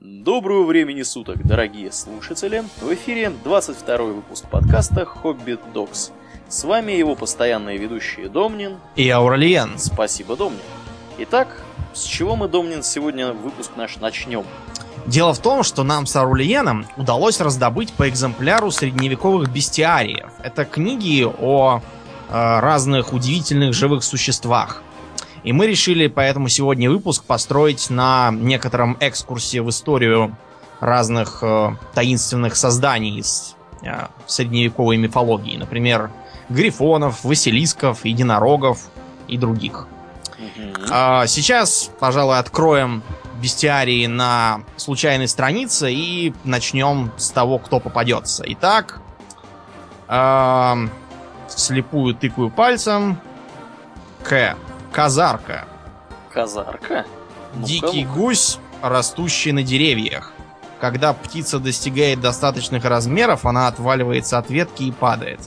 Доброго времени суток, дорогие слушатели! В эфире 22 выпуск подкаста «Хоббит Докс». С вами его постоянные ведущие Домнин и Ауралиен. Спасибо, Домнин. Итак, с чего мы, Домнин, сегодня выпуск наш начнем? Дело в том, что нам с Ауралиеном удалось раздобыть по экземпляру средневековых бестиариев. Это книги о э, разных удивительных живых существах. И мы решили поэтому сегодня выпуск построить на некотором экскурсе в историю разных э, таинственных созданий из э, средневековой мифологии. Например, грифонов, василисков, единорогов и других. Мгм. А, сейчас, пожалуй, откроем бестиарии на случайной странице и начнем с того, кто попадется. Итак, ам, слепую тыкаю пальцем. К. Казарка. Казарка? Ну-ка, Дикий ну-ка. гусь, растущий на деревьях. Когда птица достигает достаточных размеров, она отваливается от ветки и падает.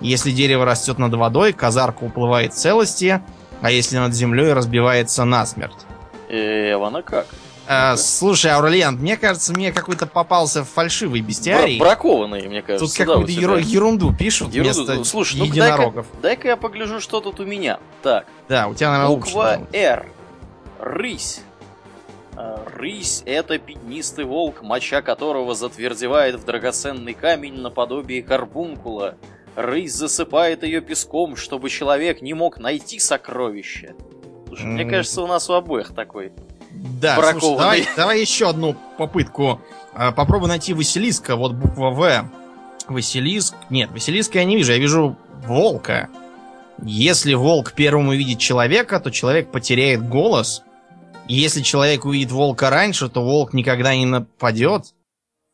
Если дерево растет над водой, казарка уплывает в целости, а если над землей, разбивается насмерть. Э, она как? А, слушай, Аурелиан, мне кажется, мне какой-то попался фальшивый бестиарий. Бра- бракованные, мне кажется. Тут какую-то еру- ерунду пишут Ерунду. вместо Ну, Слушай, ну единорогов. дай-ка, дай-ка я погляжу, что тут у меня. Так, Да, у тебя, наверное, лучше. буква да. «Р». Рысь. А, Рысь — это пятнистый волк, моча которого затвердевает в драгоценный камень наподобие карбункула. Рысь засыпает ее песком, чтобы человек не мог найти сокровище. Слушай, мне М. кажется, у нас у обоих такой. Да, слушай, давай, давай еще одну попытку. А, Попробуй найти Василиска, вот буква В. Василиск. Нет, Василиска я не вижу, я вижу волка. Если волк первым увидит человека, то человек потеряет голос. И если человек увидит волка раньше, то волк никогда не нападет.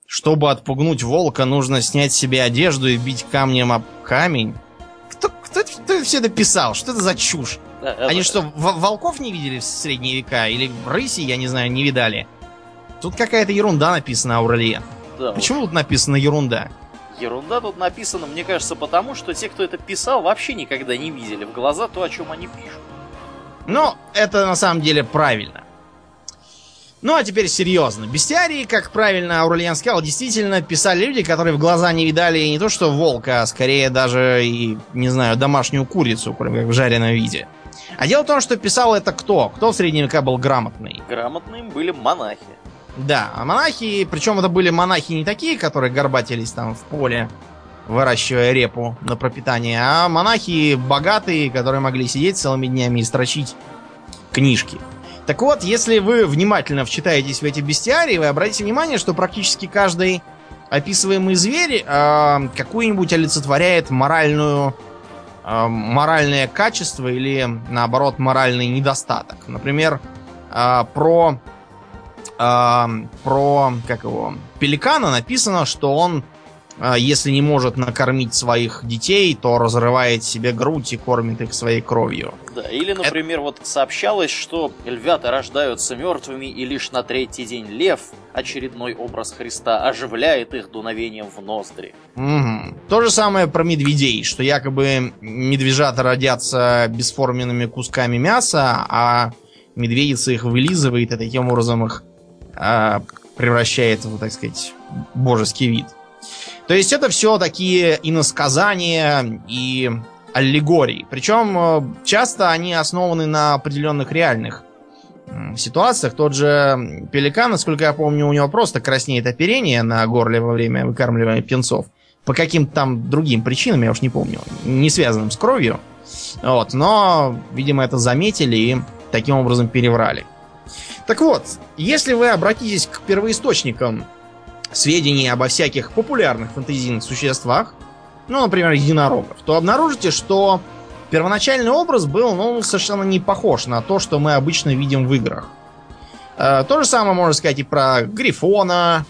Чтобы отпугнуть волка, нужно снять себе одежду и бить камнем об камень. Кто, кто, кто все это писал? Что это за чушь? Да, Они это- что, волков не видели в средние века? Или рыси, я не знаю, не видали? Тут какая-то ерунда написана, Ауралия. да, вот Почему тут написано ерунда? Ерунда тут написана, мне кажется, потому что те, кто это писал, вообще никогда не видели в глаза то, о чем они пишут. Но это на самом деле правильно. Ну а теперь серьезно. Бестиарии, как правильно Аурельян сказал, действительно писали люди, которые в глаза не видали не то что волка, а скорее даже и, не знаю, домашнюю курицу, кроме как в жареном виде. А дело в том, что писал это кто? Кто в средние века был грамотный? Грамотные были монахи. Да, а монахи, причем это были монахи не такие, которые горбатились там в поле, выращивая репу на пропитание, а монахи богатые, которые могли сидеть целыми днями и строчить книжки. Так вот, если вы внимательно вчитаетесь в эти бестиарии, вы обратите внимание, что практически каждый описываемый зверь э, какую-нибудь олицетворяет моральную моральное качество или наоборот моральный недостаток. Например, э, про а, про как его пеликана написано, что он, а, если не может накормить своих детей, то разрывает себе грудь и кормит их своей кровью. Да, или, например, вот сообщалось, что львята рождаются мертвыми, и лишь на третий день лев, очередной образ Христа, оживляет их дуновением в ноздри. Мгм. То же самое про медведей, что якобы медвежата родятся бесформенными кусками мяса, а медведица их вылизывает и таким образом их а, превращает в, так сказать, божеский вид. То есть это все такие иносказания и аллегории. Причем э, часто они основаны на определенных реальных ситуациях. Тот же пеликан, насколько я помню, у него просто краснеет оперение на горле во время выкармливания птенцов. По каким-то там другим причинам, я уж не помню, не связанным с кровью. Вот, но, видимо, это заметили и таким образом переврали. Так вот, если вы обратитесь к первоисточникам сведений обо всяких популярных фэнтезийных существах, ну, например, единорогов, то обнаружите, что первоначальный образ был, ну, совершенно не похож на то, что мы обычно видим в играх. Э, То же самое можно сказать и про Грифона,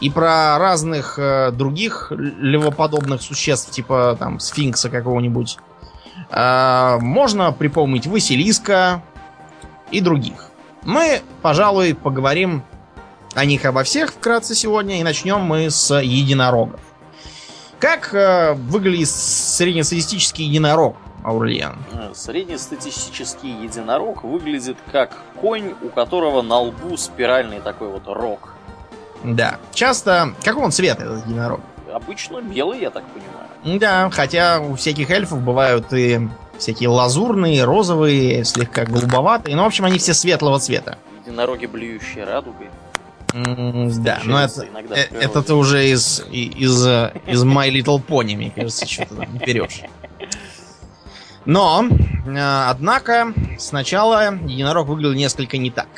и про разных э, других львоподобных существ, типа там сфинкса какого-нибудь. Э, Можно припомнить Василиска и других. Мы, пожалуй, поговорим о них обо всех вкратце сегодня, и начнем мы с единорогов. Как э, выглядит среднестатистический единорог, Аурельян? Э, Среднестатистический единорог выглядит как конь, у которого на лбу спиральный такой вот рог. Да. Часто... Какого он цвета, этот единорог? Обычно белый, я так понимаю. Да, хотя у всяких эльфов бывают и всякие лазурные, розовые, слегка голубоватые. Ну, в общем, они все светлого цвета. Единороги, блюющие радугой. Да, но это, э, это ты уже из, из, э, из My Little Pony, мне кажется, что-то там берешь. Но, э, однако, сначала единорог выглядел несколько не так.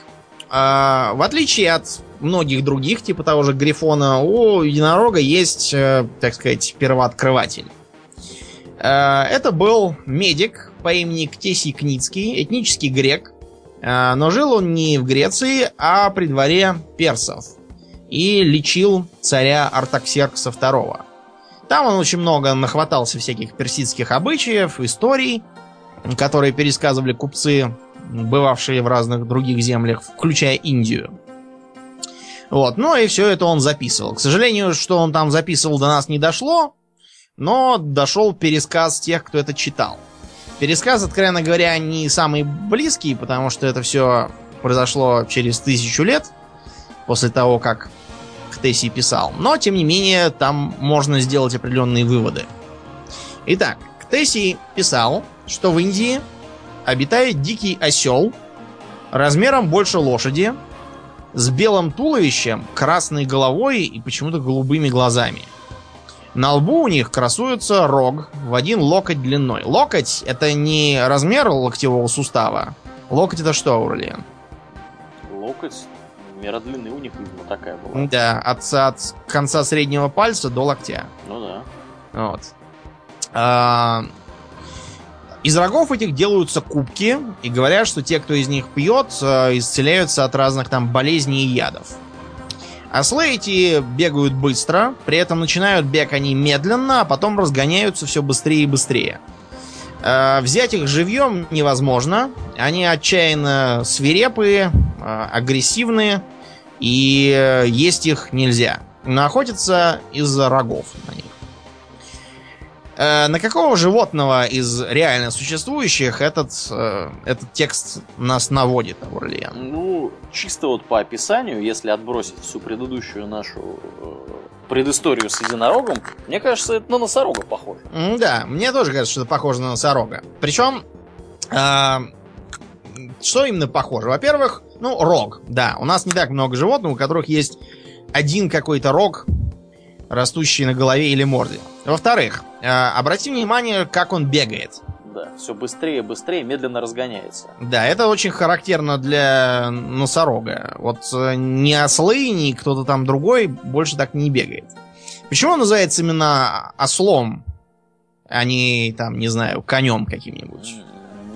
А, в отличие от многих других, типа того же Грифона, у единорога есть, так сказать, первооткрыватель. Это был медик по имени Ктесий Кницкий, этнический грек, но жил он не в Греции, а при дворе персов. И лечил царя Артаксеркса II. Там он очень много нахватался всяких персидских обычаев, историй, которые пересказывали купцы, бывавшие в разных других землях, включая Индию. Вот, ну и все это он записывал. К сожалению, что он там записывал, до нас не дошло, но дошел пересказ тех, кто это читал. Пересказ, откровенно говоря, не самый близкий, потому что это все произошло через тысячу лет после того, как Ктесий писал. Но, тем не менее, там можно сделать определенные выводы. Итак, Ктесий писал, что в Индии обитает дикий осел размером больше лошади, с белым туловищем, красной головой и почему-то голубыми глазами. На лбу у них красуется рог в один локоть длиной. Локоть это не размер локтевого сустава. Локоть это что, Аурлиен? Локоть, мера длины у них, видимо, такая была. Да, от, от конца среднего пальца до локтя. Ну да. Вот. А, Из рогов этих делаются кубки, и говорят, что те, кто из них пьет, э, исцеляются от разных там болезней и ядов. Ослы эти бегают быстро, при этом начинают бег они медленно, а потом разгоняются все быстрее и быстрее. Э, Взять их живьем невозможно. Они отчаянно свирепые, э, агрессивные, и э, есть их нельзя. Но охотиться из-за рогов на них. Э, На какого животного из реально существующих этот, э, этот текст нас наводит, Аурлиен? Ну, чисто вот по описанию, если отбросить всю предыдущую нашу э, предысторию с единорогом, мне кажется, это на носорога похоже. Да, мне тоже кажется, что это похоже на носорога. Причем, э, что именно похоже? Во-первых, ну, рог. Да, у нас не так много животных, у которых есть один какой-то рог, растущий на голове или морде. Во-вторых, э, обрати внимание, как он бегает. Да, все быстрее, быстрее, медленно разгоняется. Да, это очень характерно для носорога. Вот э, ни ослы, ни кто-то там другой больше так не бегает. Почему он называется именно ослом, а не, там, не знаю, конем каким-нибудь?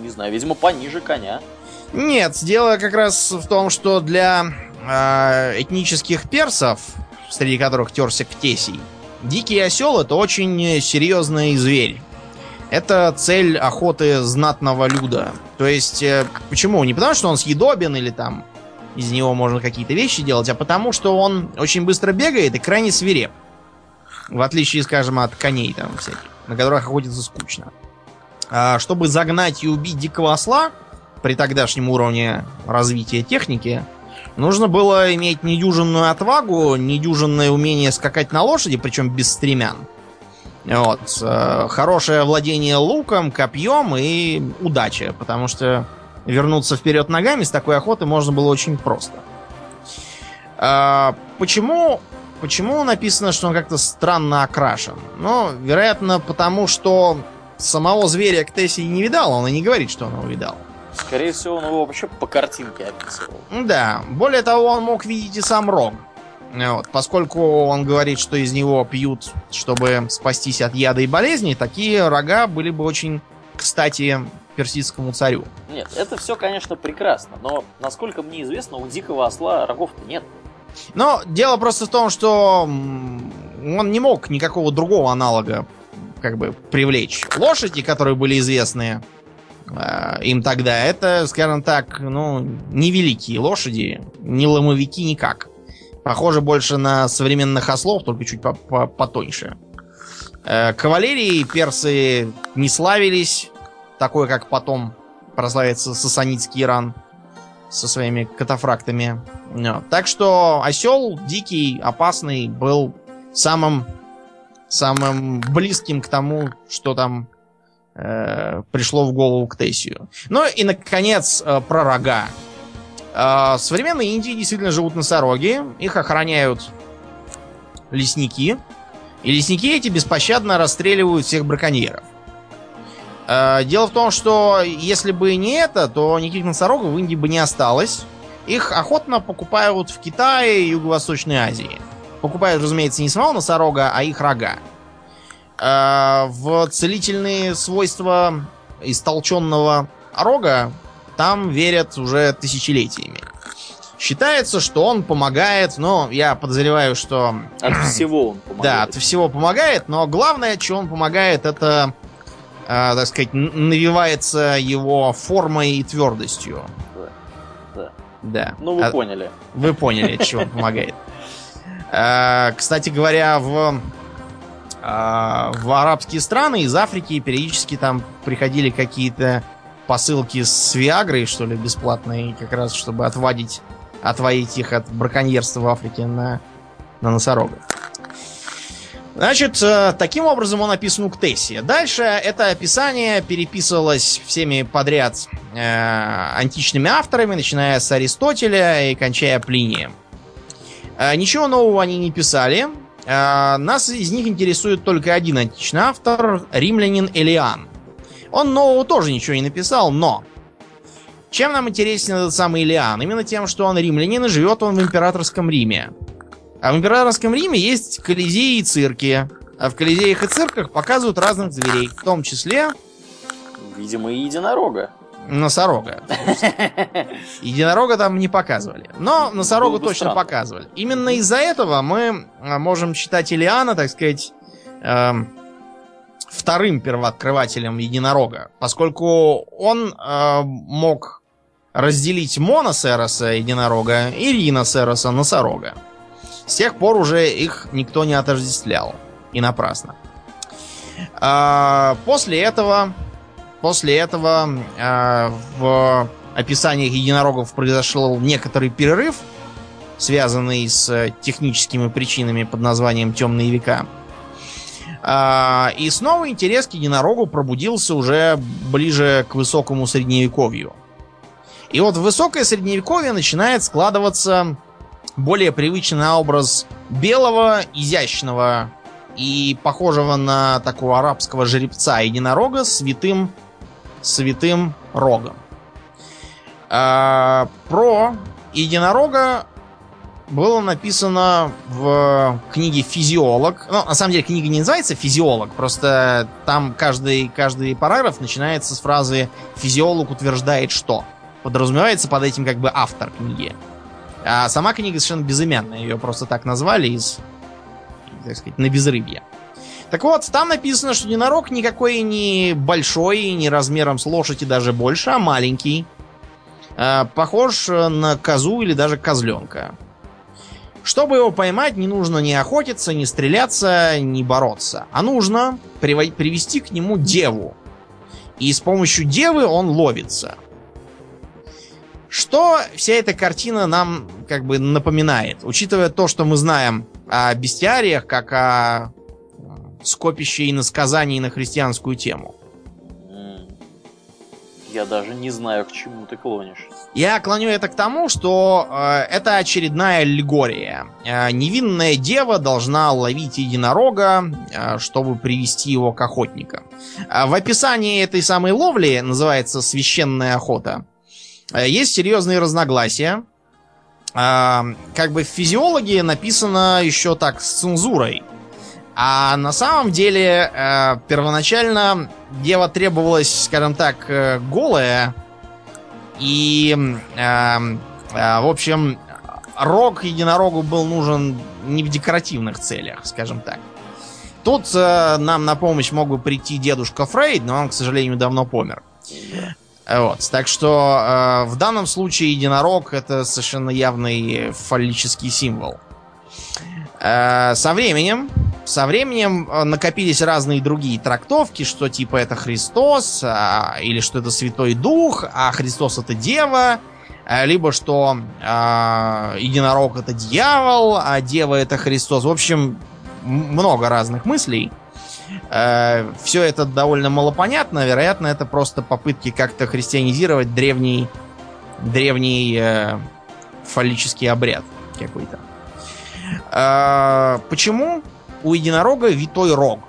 Не знаю, видимо, пониже коня. Нет, дело как раз в том, что для э, этнических персов, среди которых терся Ктесий, дикий осел это очень серьезный зверь. Это цель охоты знатного люда. То есть, э, почему? Не потому, что он съедобен или там из него можно какие-то вещи делать, а потому, что он очень быстро бегает и крайне свиреп. В отличие, скажем, от коней там всяких, на которых охотиться скучно. А чтобы загнать и убить дикого осла, при тогдашнем уровне развития техники, нужно было иметь недюжинную отвагу, недюжинное умение скакать на лошади, причем без стремян. Вот. э, Хорошее владение луком, копьем и удача, потому что вернуться вперед ногами с такой охоты можно было очень просто. А, Почему, почему написано, что он как-то странно окрашен? Ну, вероятно, потому что самого зверя Ктесий не видал, он и не говорит, что он его видал. Скорее всего, он его вообще по картинке описывал. Да, более того, он мог видеть и сам рог. Вот, поскольку он говорит, что из него пьют, чтобы спастись от яда и болезней, такие рога были бы очень кстати персидскому царю. Нет, это все, конечно, прекрасно, но, насколько мне известно, у дикого осла рогов-то нет. Но дело просто в том, что он не мог никакого другого аналога как бы привлечь. Лошади, которые были известны им тогда, это, скажем так, ну, невеликие лошади, не ломовики никак. Похоже больше на современных ослов, только чуть по- по- потоньше. Э, кавалерии персы не славились, такой, как потом прославится сасанитский Иран. со своими катафрактами. Так что осел дикий, опасный, был самым самым близким к тому, что там э, пришло в голову к Тессию. Ну и, наконец, э, про рога. Э, в Индии действительно живут носороги. Их охраняют лесники. И лесники эти беспощадно расстреливают всех браконьеров. Э, дело в том, что если бы не это, то никаких носорогов в Индии бы не осталось. Их охотно покупают в Китае и Юго-Восточной Азии. Покупают, разумеется, не самого носорога, а их рога. Э, в целительные свойства истолченного рога там верят уже тысячелетиями. Считается, что он помогает, но я подозреваю, что... От всего он помогает. Да, от всего помогает, но главное, что он помогает, это, э, так сказать, навивается его формой и твердостью. Да. Да. Да. Ну, вы А- поняли. Вы поняли, чего он помогает. Э, Кстати говоря, в, в арабские страны из Африки периодически там приходили какие-то посылки с Виагрой, что ли, бесплатные, как раз чтобы отводить, отводить их от браконьерства в Африке на, на носорогов. Значит, э, таким образом он описан у Ктесия. Дальше это описание переписывалось всеми подряд э, античными авторами, начиная с Аристотеля и кончая Плинием. Э, Ничего нового они не писали. Э, Нас из них интересует только один античный автор, римлянин Элиан. Он нового тоже ничего не написал, но... Чем нам интересен этот самый Илиан? Именно тем, что он римлянин и живет он в императорском Риме. А в императорском Риме есть колизеи и цирки. А в колизеях и цирках показывают разных зверей, в том числе Видимо, и единорога. Носорога. Единорога там не показывали. Но носорога Было бы точно странно. показывали. Именно из-за этого мы а, можем считать Илиана, так сказать, эм, вторым первооткрывателем единорога. Поскольку он э, мог разделить моносероса единорога и риносероса носорога. С тех пор уже их никто не отождествлял. И напрасно. А, после этого После этого э, в описаниях единорогов произошел некоторый перерыв, связанный с э, техническими причинами под названием темные века. А, и снова интерес к единорогу пробудился уже ближе к высокому средневековью. И вот в высокое средневековье начинает складываться более привычный образ белого, изящного и похожего на такого арабского жеребца единорога с святым святым рогом. А, про единорога было написано в книге «Физиолог». Ну, на самом деле, книга не называется «Физиолог», просто там каждый, каждый параграф начинается с фразы «Физиолог утверждает что». Подразумевается под этим как бы автор книги. А сама книга совершенно безымянная. Ее просто так назвали из, так сказать, на безрыбье. Так вот, там написано, что единорог никакой не большой, не размером с лошадь и даже больше, а маленький. А, Похож на козу или даже козленка. Чтобы его поймать, не нужно ни охотиться, ни стреляться, ни бороться. А нужно приво- привести к нему деву. И с помощью девы он ловится. Что вся эта картина нам как бы напоминает? Учитывая то, что мы знаем о бестиариях, как о скопище иносказаний на христианскую тему. Я даже не знаю, к чему ты клонишь. Я клоню это к тому, что э, это очередная аллегория. Э, невинная дева должна ловить единорога, э, чтобы привести его к охотникам. А в описании этой самой ловли, называется священная охота, э, есть серьезные разногласия. Э, как бы в физиологии написано еще так с цензурой. А на самом деле э, первоначально дева требовалась, скажем так, э, голая. И, э, э, в общем, рог единорогу был нужен не в декоративных целях, скажем так. Тут э, нам на помощь мог бы прийти дедушка Фрейд, но он, к сожалению, давно помер. Вот, так что э, в данном случае единорог это совершенно явный фаллический символ. Э, со временем, со временем э, накопились разные другие трактовки, что типа это Христос, а, или что это Святой Дух, а Христос это Дева. э, либо что э, единорог это дьявол, а дева это Христос. В общем, много разных мыслей. Э, все это довольно малопонятно. Вероятно, это просто попытки как-то христианизировать древний, древний э, фаллический обряд какой-то. Э, почему у единорога витой рог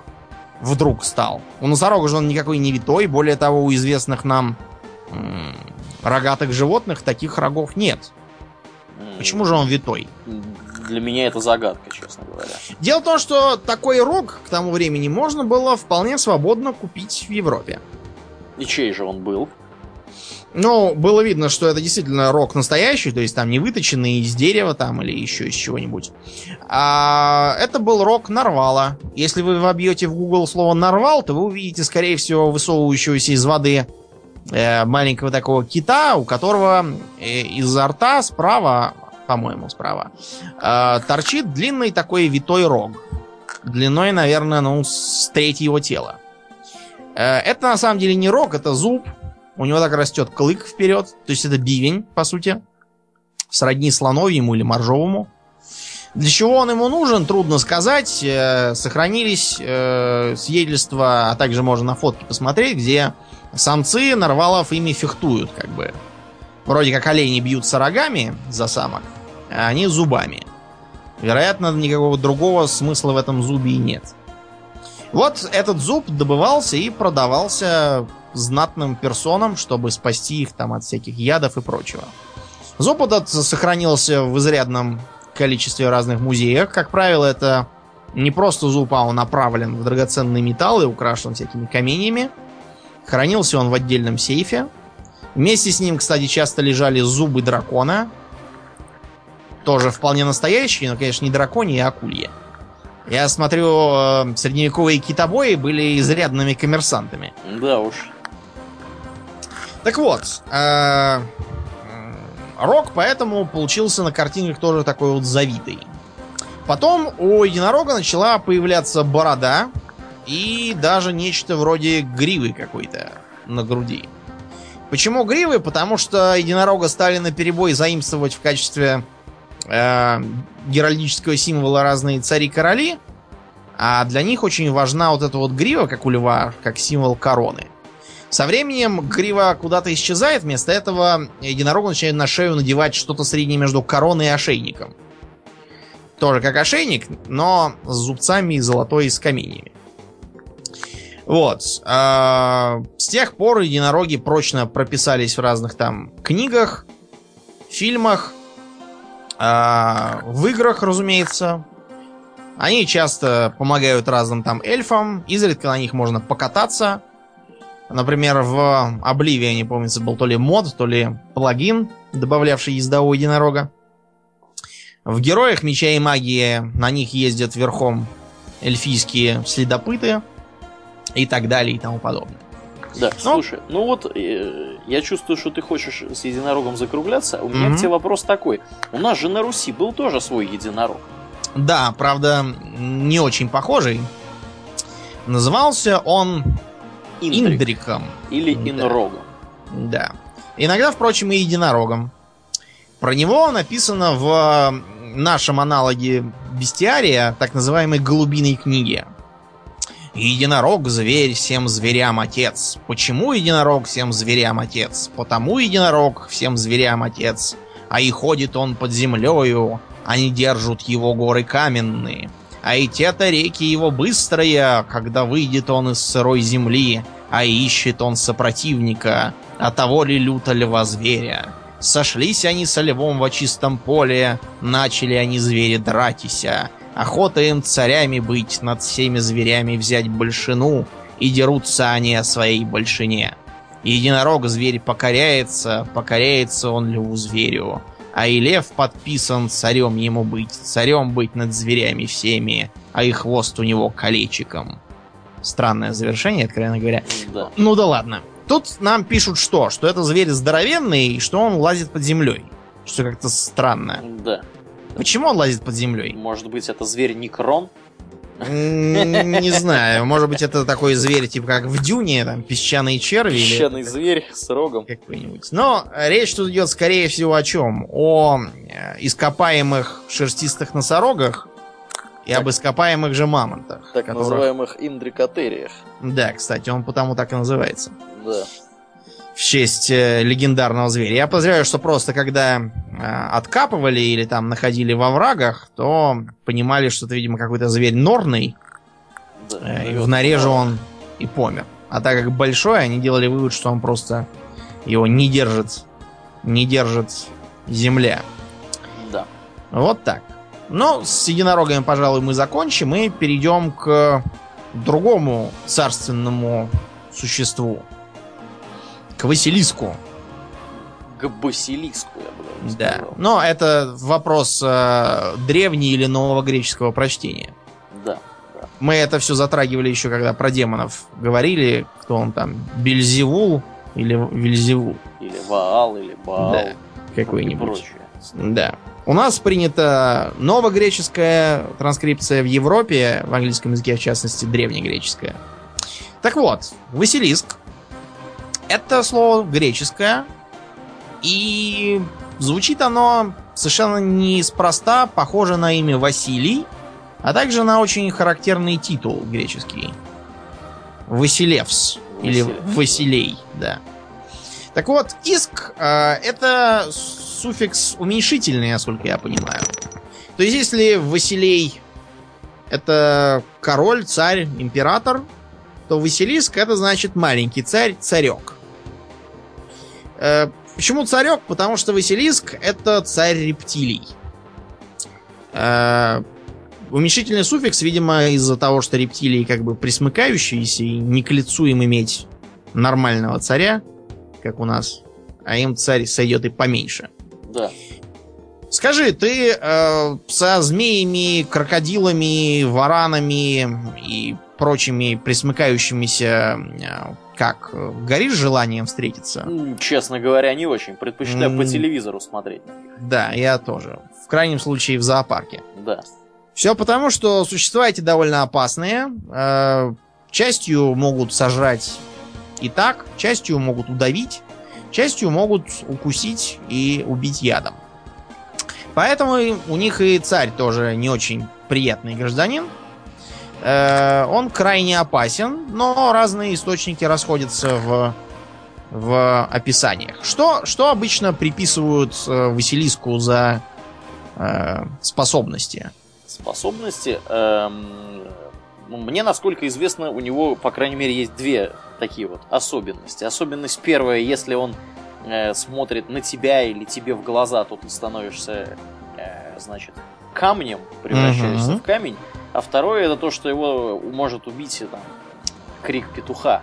вдруг стал? У носорога же он никакой не витой. Более того, у известных нам м, рогатых животных таких рогов нет. Почему же он витой? Для меня это загадка, честно говоря. Дело в том, что такой рог к тому времени можно было вполне свободно купить в Европе. И чей же он был? Ну, было видно, что это действительно рог настоящий, то есть там не выточенный из дерева там или еще из чего-нибудь. А это был рог нарвала. Если вы вобьете в Google слово нарвал, то вы увидите, скорее всего, высовывающегося из воды э, маленького такого кита, у которого э, изо рта справа по-моему, справа, э, торчит длинный такой витой рог. Длиной, наверное, ну, с треть его тела. Э, это на самом деле не рог, это зуб. У него так растет клык вперед. То есть это бивень, по сути. Сродни слоновьему или моржовому. Для чего он ему нужен, трудно сказать. Э, сохранились э, свидетельства, а также можно на фотке посмотреть, где самцы нарвалов ими фехтуют, как бы. Вроде как олени бьются рогами за самок, а они зубами. Вероятно, никакого другого смысла в этом зубе и нет. Вот этот зуб добывался и продавался знатным персонам, чтобы спасти их там от всяких ядов и прочего. Зуб этот сохранился в изрядном количестве разных музеях. Как правило, это не просто зуб, он направлен в драгоценные металлы, украшен всякими каменьями. Хранился он в отдельном сейфе. Вместе с ним, кстати, часто лежали зубы дракона, тоже вполне настоящие, но, конечно, не драконьи, а акульи. Я смотрю, э, средневековые китобои были изрядными коммерсантами. Да уж. Так вот, э, Рок поэтому получился на картинках тоже такой вот завитый. Потом у единорога начала появляться борода и даже нечто вроде гривы какой-то на груди. Почему гривы? Потому что единорога стали на перебой заимствовать в качестве э, геральдического символа разные цари-короли, а для них очень важна вот эта вот грива, как у льва, как символ короны. Со временем грива куда-то исчезает, вместо этого единорог начинает на шею надевать что-то среднее между короной и ошейником. Тоже как ошейник, но с зубцами и золотой с каменьями. Вот. А, с тех пор единороги прочно прописались в разных там книгах, фильмах, а, в играх, разумеется. Они часто помогают разным там эльфам. Изредка на них можно покататься. Например, в Обливии, не помнится, был то ли мод, то ли плагин, добавлявший ездового единорога. В Героях Меча и Магии на них ездят верхом эльфийские следопыты и так далее и тому подобное. Да, ну, слушай, ну вот э, я чувствую, что ты хочешь с единорогом закругляться. У меня mm-hmm. к тебе вопрос такой. У нас же на Руси был тоже свой единорог. Да, правда, не очень похожий. Назывался он Индрик. Индриком. Или Инрогом. Да. Иногда, впрочем, и единорогом. Про него написано в нашем аналоге бестиария, так называемой голубиной книге. Единорог – зверь, всем зверям отец. Почему единорог всем зверям отец? Потому единорог всем зверям отец. А и ходит он под землею, они держат его горы каменные. А и те-то реки его быстрые, когда выйдет он из сырой земли, а ищет он сопротивника, а того ли люто льва зверя. Сошлись они со львом во чистом поле, начали они звери дратися. Охота им царями быть, над всеми зверями взять большину, и дерутся они о своей большине. Единорог зверь покоряется, покоряется он льву зверю. А и лев подписан царем ему быть, царем быть над зверями всеми, а и хвост у него колечиком. Странное завершение, откровенно говоря. Да. Ну да ладно. Тут нам пишут что? Что это зверь здоровенный и что он лазит под землей. Что как-то странно. Да. Почему он лазит под землей? Может быть, это зверь Некрон? Не знаю, может быть это такой зверь, типа как в Дюне, там, песчаные черви. Песчаный зверь с рогом. Какой-нибудь. Но речь тут идет, скорее всего, о чем? О э, ископаемых шерстистых носорогах и об ископаемых же мамонтах. Так которых... называемых индрикотериях. Да, кстати, он потому так и называется. Да в честь э, легендарного зверя. Я подозреваю, что просто когда э, откапывали или там находили во врагах, то понимали, что это, видимо, какой-то зверь норный. Да, э, и в норе же он и помер. А так как большой, они делали вывод, что он просто его не держит, не держит земля. Да. Вот так. Ну, с единорогами, пожалуй, мы закончим и перейдем к другому царственному существу к Василиску. К Басилиску, я бы даже Да. Сказал. Но это вопрос э, древней или нового греческого прочтения. Да, да. Мы это все затрагивали еще, когда про демонов говорили, кто он там, Бельзевул или Вильзевул. Или Ваал, или Баал. Да, какой-нибудь. Да. У нас принята новогреческая транскрипция в Европе, в английском языке, в частности, древнегреческая. Так вот, Василиск это слово греческое, и звучит оно совершенно неспроста, похоже на имя Василий, а также на очень характерный титул греческий. Василевс. Или Василей, да. Так вот, иск э, это суффикс уменьшительный, насколько я понимаю. То есть, если Василей это король, царь, император, то Василиск это значит маленький царь, царек. Э, почему царек? Потому что Василиск это царь рептилий. Э, уменьшительный суффикс, видимо, из-за того, что рептилии как бы присмыкающиеся и не к лицу им иметь нормального царя, как у нас, а им царь сойдет и поменьше. Да. Скажи, ты э, со змеями, крокодилами, варанами и прочими присмыкающимися э, как, горишь желанием встретиться? Честно говоря, не очень. Предпочитаю по телевизору смотреть Да, я тоже. В крайнем случае в зоопарке. Да. Все потому, что существа эти довольно опасные. Э, частью могут сожрать и так, частью могут удавить, частью могут укусить и убить ядом. Поэтому у них и царь тоже не очень приятный гражданин. Э, он крайне опасен, но разные источники расходятся в, в описаниях. Что, что обычно приписывают э, Василиску за э, способности? Способности? Эм, ну, мне, насколько известно, у него, по крайней мере, есть две такие вот особенности. Особенность первая, если он э, смотрит на тебя или тебе в глаза, то ты становишься, э, значит, камнем, превращаешься uh-huh. в камень. А второе это то, что его может убить там, крик петуха.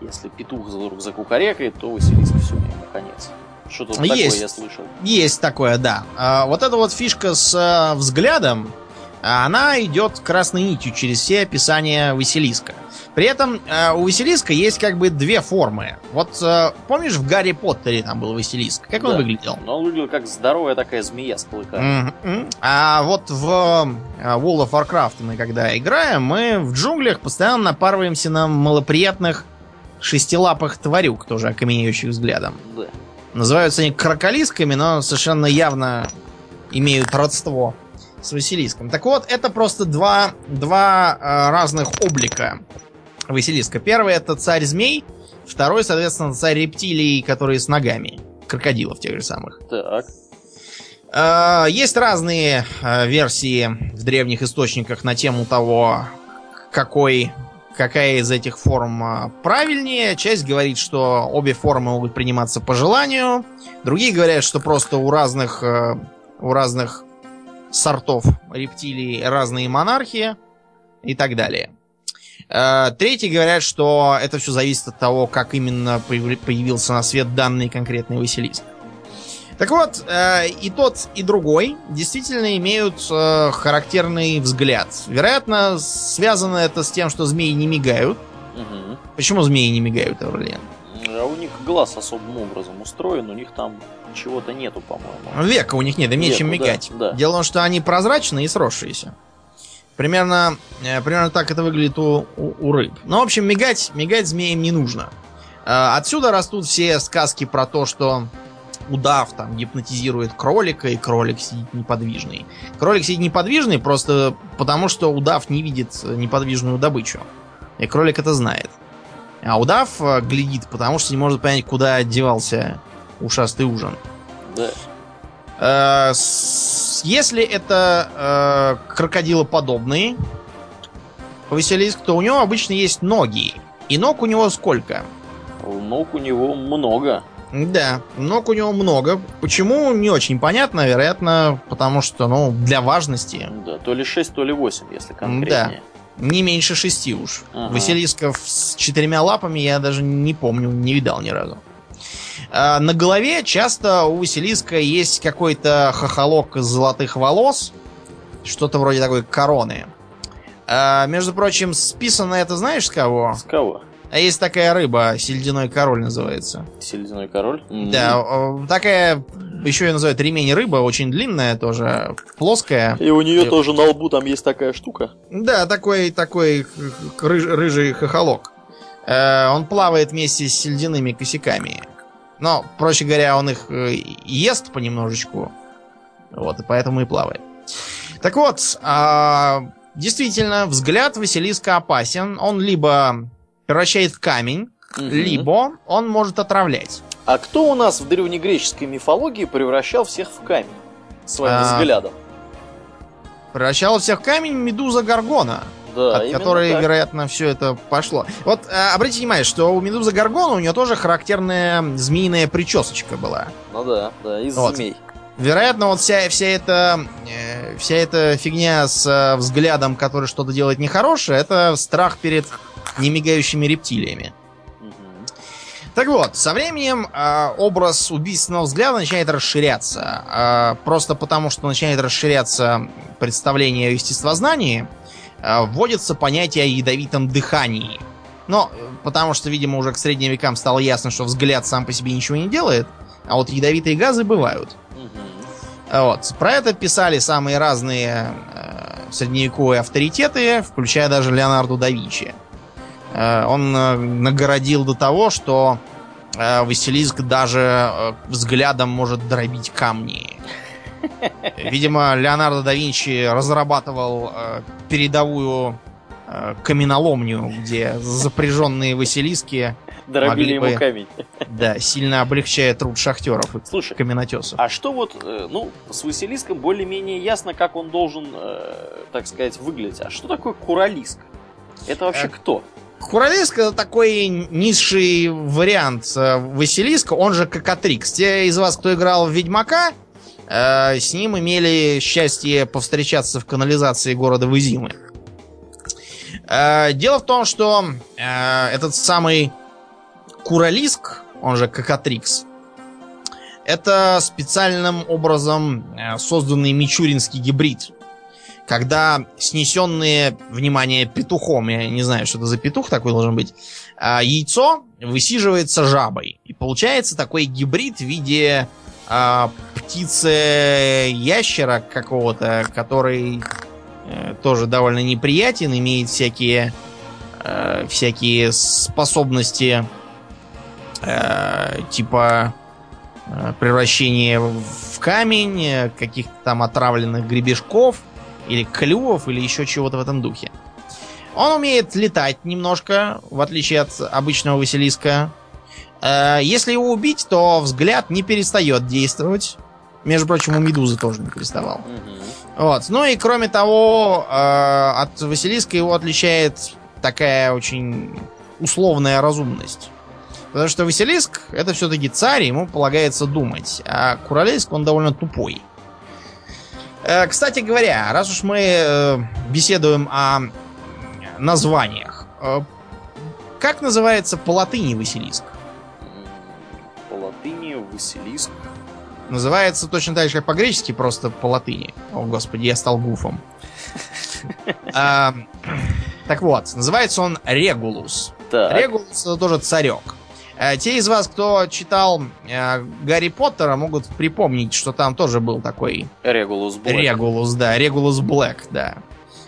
Если петух вдруг закукарекает, то Василиск все, ему конец. Что-то такое я слышал. Есть такое, да. А, вот эта вот фишка с а, взглядом, она идет красной нитью через все описания Василиска. При этом э, у Василиска есть как бы две формы. Вот э, помнишь, в Гарри Поттере там был Василиск? Как да. он выглядел? Ну, он выглядел как здоровая такая змея с клыками. Mm-hmm. А вот в э, World of Warcraft мы когда играем, мы в джунглях постоянно напарываемся на малоприятных шестилапых тварюк, тоже окаменеющих взглядом. Да. Называются они кроколисками, но совершенно явно имеют родство с Василиском. Так вот, это просто два, два э, разных облика Василиска. Первый это царь змей, второй, соответственно, царь рептилий, которые с ногами. Крокодилов тех же самых. Так. А, есть разные а, версии в древних источниках на тему того, какой, какая из этих форм а, правильнее. Часть говорит, что обе формы могут приниматься по желанию. Другие говорят, что просто у разных, у разных сортов рептилий разные монархии и так далее. Э, третьи говорят, что это все зависит от того, как именно появился на свет данный конкретный Василиск. Так вот, э, и тот, и другой действительно имеют э, характерный взгляд. Вероятно, связано это с тем, что змеи не мигают. Угу. Почему змеи не мигают, Аурлиен? А у них глаз особым образом устроен, у них там чего-то нету, по-моему. Века у них нет, им нечем мигать. Да, да. Дело в том, что они прозрачные и сросшиеся. Примерно, э, примерно так это выглядит у, у, у рыб. Ну, в общем, мигать, мигать змеям не нужно. Э, отсюда растут все сказки про то, что удав там гипнотизирует кролика, и кролик сидит неподвижный. Кролик сидит неподвижный просто потому, что удав не видит неподвижную добычу. И кролик это знает. А удав э, глядит, потому что не может понять, куда девался ушастый ужин. Да. Э, Если это э, крокодилоподобный Василиск, то у него обычно есть ноги. И ног у него сколько? Ног у него много. Да, ног у него много. Почему, не очень понятно. Вероятно, потому что, ну, для важности Да, то ли 6, то ли 8, если конкретнее. Не меньше шести уж. Ага. Василисков с четырьмя лапами я даже не помню, не видал ни разу. А, на голове часто у Василиска есть какой-то хохолок из золотых волос. Что-то вроде такой короны. А, между прочим, списано это знаешь с кого? С кого? А есть такая рыба, сельдяной король называется. Сельдяной король? М. Да, такая, еще ее называют ремень рыба, очень длинная тоже, плоская. И у нее И- тоже на лбу там есть такая штука. Да, такой, такой рыж- рыжий хохолок. Э, он плавает вместе с сельдяными косяками. Но, проще говоря, он их э, ест понемножечку. Вот, и поэтому и плавает. Так вот, а, действительно, взгляд Василиска опасен. Он либо превращает в камень, Мгм. либо он может отравлять. А кто у нас в древнегреческой мифологии превращал всех в камень? Своим А, взглядом. Превращал всех в камень Медуза Гаргона. Да, от которой, так. вероятно, все это пошло. Вот э, обратите внимание, что у Медузы Гаргона у нее тоже характерная змеиная причесочка была. Ну да, да, из Вот. змей. Вероятно, вот вся, вся эта э, вся эта фигня с э, взглядом, который что-то делает нехорошее, это страх перед немигающими рептилиями. Так вот, со временем э, образ убийственного взгляда начинает расширяться. Э, просто потому, что начинает расширяться представление о естествознании, э, вводится понятие о ядовитом дыхании. Но, э, потому что, видимо, уже к средним векам стало ясно, что взгляд сам по себе ничего не делает, а вот ядовитые газы бывают. Вот. Про это писали самые разные э, средневековые авторитеты, включая даже Леонардо да Винчи. Э, он э, нагородил до того, что э, Василиск даже взглядом может дробить камни. Видимо, Леонардо да Винчи разрабатывал передовую каменоломню, где запряженные Василиски Дробили Могли ему бы. камень. да, сильно облегчает труд шахтеров и Слушай, каменотесов. а что вот, ну, с Василиском более-менее ясно, как он должен, так сказать, выглядеть. А что такое куралиск? Это вообще Э, кто? Куралиск это такой низший вариант э, Василиска, он же Кокатрикс. Те из вас, кто играл в Ведьмака, э, с ним имели счастье повстречаться в канализации города Вызимы. Э, дело в том, что э, этот самый Куралиск, он же Кокатрикс, это специальным образом э, созданный мичуринский гибрид. Когда снесенные, внимание, петухом, я не знаю, что это за петух такой должен быть, а, яйцо высиживается жабой. И получается такой гибрид в виде а, птицы-ящера какого-то, который э, тоже довольно неприятен, имеет всякие, э, всякие способности э, типа э, превращения в камень, э, каких-то там отравленных гребешков или клювов, или еще чего-то в этом духе. Он умеет летать немножко, в отличие от обычного Василиска. Э, Если его убить, то взгляд не перестает действовать. Между прочим, у Медузы тоже не переставал. Вот. Ну и кроме того, э, от Василиска его отличает такая очень условная разумность. Потому что Василиск это все-таки царь, ему полагается думать. А Куралейск он довольно тупой. Э, кстати говоря, раз уж мы э, беседуем о названиях, э, как называется по латыни Василиск? По латыни Василиск. Называется точно так же, как по-гречески, просто по латыни. О, господи, я стал гуфом. Так вот, называется он Регулус. Регулус это тоже царек. Э, Те из вас, кто читал э, Гарри Поттера, могут припомнить, что там тоже был такой Регулус Блэк. Регулус, да, Регулус Блэк, да.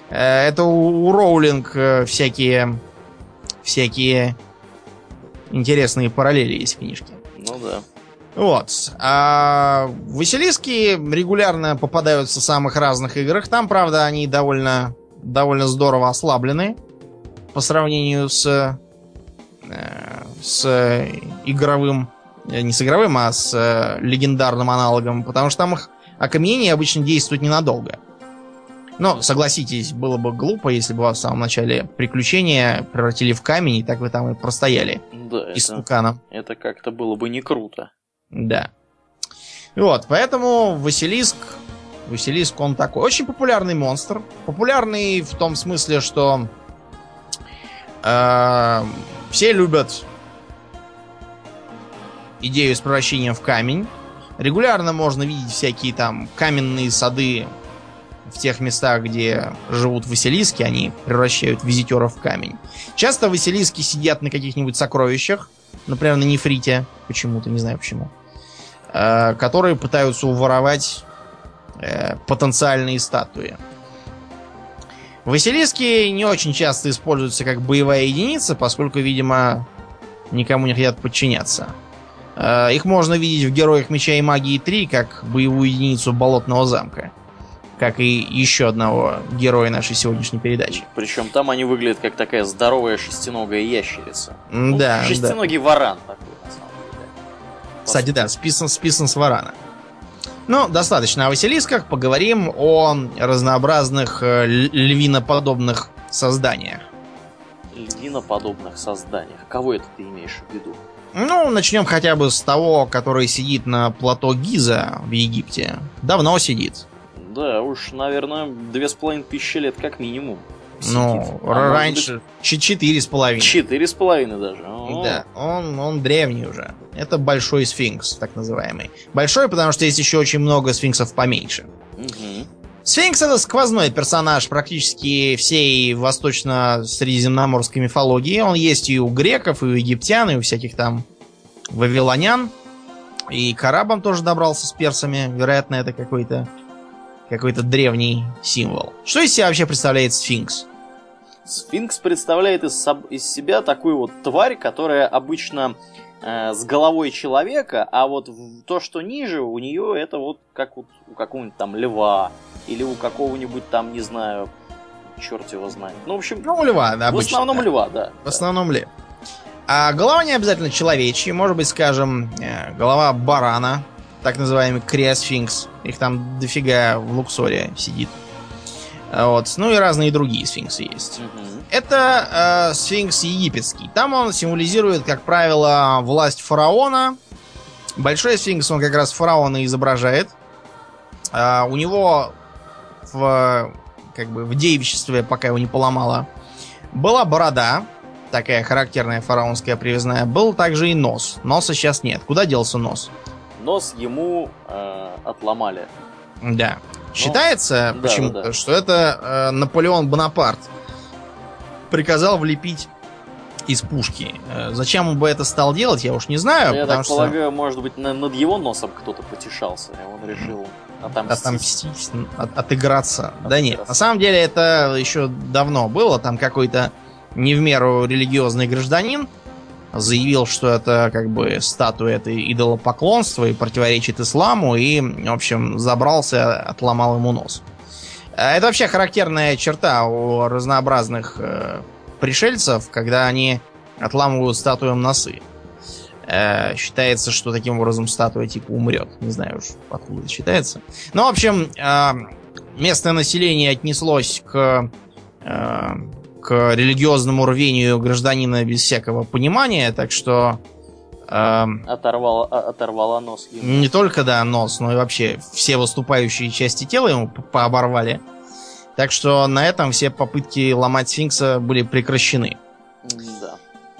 Э, это у, у Роулинг э, всякие всякие интересные параллели есть в книжке. Ну да. Вот. А Василиски регулярно попадаются в самых разных играх. Там, правда, они довольно, довольно здорово ослаблены по сравнению с, э, с игровым, э, не с игровым, а с э, легендарным аналогом, потому что там их окаменение обычно действует ненадолго. Но, согласитесь, было бы глупо, если бы вас в самом начале приключения превратили в камень, и так вы там и простояли. Да, истуканом. Это, это как-то было бы не круто. Да. Вот, поэтому Василиск... Василиск, он такой. Очень популярный монстр. Популярный в том смысле, что э, все любят идею с превращением в камень. Регулярно можно видеть всякие там каменные сады в тех местах, где живут Василиски, они превращают визитеров в камень. Часто Василиски сидят на каких-нибудь сокровищах, например, на нефрите, почему-то, не знаю почему. Э, которые пытаются уворовать э, потенциальные статуи. Василиски не очень часто используются как боевая единица, поскольку, видимо, никому не хотят подчиняться. Э, их можно видеть в Героях Меча и Магии 3 как боевую единицу Болотного замка. Как и еще одного героя нашей сегодняшней передачи. Причем там они выглядят как такая здоровая шестиногая ящерица. Ну, да. Шестиногий да. варан такой. Кстати, да, списан, списан с варана. Ну, достаточно о Василисках. Поговорим о разнообразных э, львиноподобных созданиях. Львиноподобных созданиях. Кого это ты имеешь в виду? Ну, начнем хотя бы с того, который сидит на плато Гиза в Египте. Давно сидит. Да, уж, наверное, две с половиной тысячи лет как минимум. Ну, а раньше четыре с половиной. Четыре с половиной даже. О. Да, он, он древний уже. Это большой сфинкс, так называемый. Большой, потому что есть еще очень много сфинксов поменьше. Угу. Сфинкс это сквозной персонаж практически всей восточно-средиземноморской мифологии. Он есть и у греков, и у египтян, и у всяких там вавилонян. И к арабам тоже добрался с персами. Вероятно, это какой-то какой-то древний символ. Что из себя вообще представляет сфинкс? Сфинкс представляет из, из себя такую вот тварь, которая обычно э, с головой человека, а вот то, что ниже, у нее это вот как вот у какого-нибудь там льва или у какого-нибудь там, не знаю, черт его знает. Ну, в общем, ну, у льва, да, В основном да. льва, да. В основном лев. А голова не обязательно человечья, может быть, скажем, э, голова барана, так называемый криосфинкс. Их там дофига в Луксоре сидит. Вот. Ну и разные другие сфинксы есть. Угу. Это э, сфинкс египетский. Там он символизирует, как правило, власть фараона. Большой сфинкс он как раз фараона изображает. Э, у него в, как бы, в девичестве, пока его не поломало, была борода, такая характерная фараонская привязная. Был также и нос. Носа сейчас нет. Куда делся нос? Нос ему э, отломали. Да. Считается ну, почему-то, да, да. что это э, Наполеон Бонапарт приказал влепить из пушки. Э, зачем он бы это стал делать, я уж не знаю. Я так что... полагаю, может быть, над его носом кто-то потешался, и он решил отомстить. Отомстить, от, отыграться. Отыграться. Да нет, на самом деле это еще давно было. Там какой-то не в меру религиозный гражданин заявил, что это как бы статуя это идолопоклонства и противоречит исламу, и, в общем, забрался, отломал ему нос. А это вообще характерная черта у разнообразных э, пришельцев, когда они отламывают статуям носы. Э, считается, что таким образом статуя типа умрет. Не знаю уж, откуда это считается. Ну, в общем, э, местное население отнеслось к э, к религиозному рвению гражданина без всякого понимания, так что... Э, оторвала, оторвала нос ему. Не только, да, нос, но и вообще все выступающие части тела ему пооборвали. Так что на этом все попытки ломать сфинкса были прекращены. Да.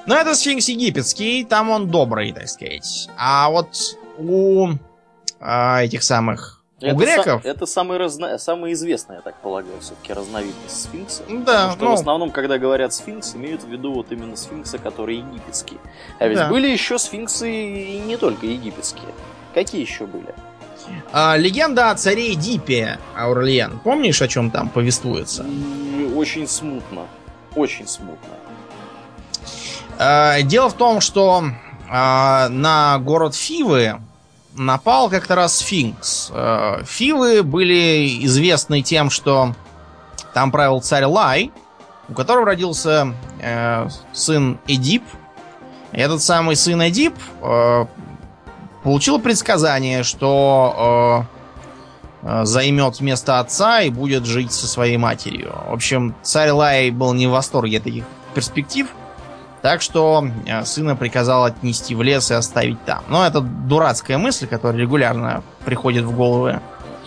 Но это сфинкс египетский, там он добрый, так сказать. А вот у а, этих самых это У греков? Са- это самый, разно... самый известный, я так полагаю, все-таки разновидность сфинкса. Да. Потому что ну... в основном, когда говорят сфинкс, имеют в виду вот именно сфинксы, которые египетские. А ведь да. были еще сфинксы и не только египетские. Какие еще были? А, легенда о царе Дипе, Аурлиен. Помнишь, о чем там повествуется? очень смутно. Очень смутно. Э, дело в том, что э, на город Фивы напал как-то раз сфинкс. Э, Фивы были известны тем, что там правил царь Лай, у которого родился сын Эдип. Этот самый сын Эдип получил предсказание, что займет место отца и будет жить со своей матерью. В общем, царь Лай был не в восторге от таких перспектив. Так что э, сына приказал отнести в лес и оставить там. Но это дурацкая мысль, которая регулярно приходит в головы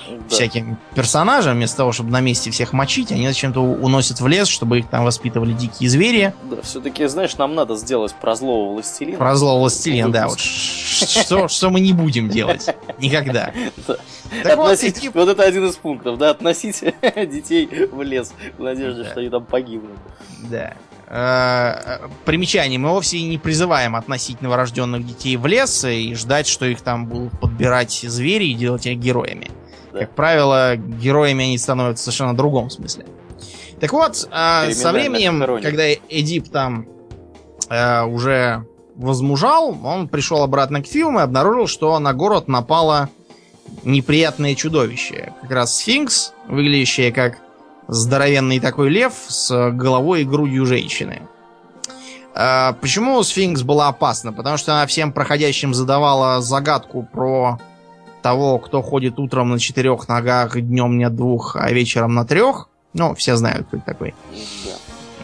Да. всяким персонажам. Вместо того, чтобы на месте всех мочить, они зачем-то уносят в лес, чтобы их там воспитывали дикие звери. Да, все-таки, знаешь, нам надо сделать про злого властелина. Про злого властелина, да. Вот что, что мы не будем делать. Никогда. Относить- вот это один из пунктов, да, относить детей в лес в надежде, что они там погибнут. Да. Э, Примечание. Мы вовсе не призываем относить новорожденных детей в лес и ждать, что их там будут подбирать звери и делать их героями. Да. Как правило, героями они становятся в совершенно другом смысле. Так вот, э, со временем, когда Эдип там э, уже возмужал, он пришел обратно к Фиуму и обнаружил, что на город напало неприятное чудовище. Как раз сфинкс, выглядящее как здоровенный такой лев с головой и грудью женщины. А, почему сфинкс была опасна? Потому что она всем проходящим задавала загадку про того, кто ходит утром на четырех ногах, днем не двух, а вечером на трех. Ну, все знают, кто это такой. Да.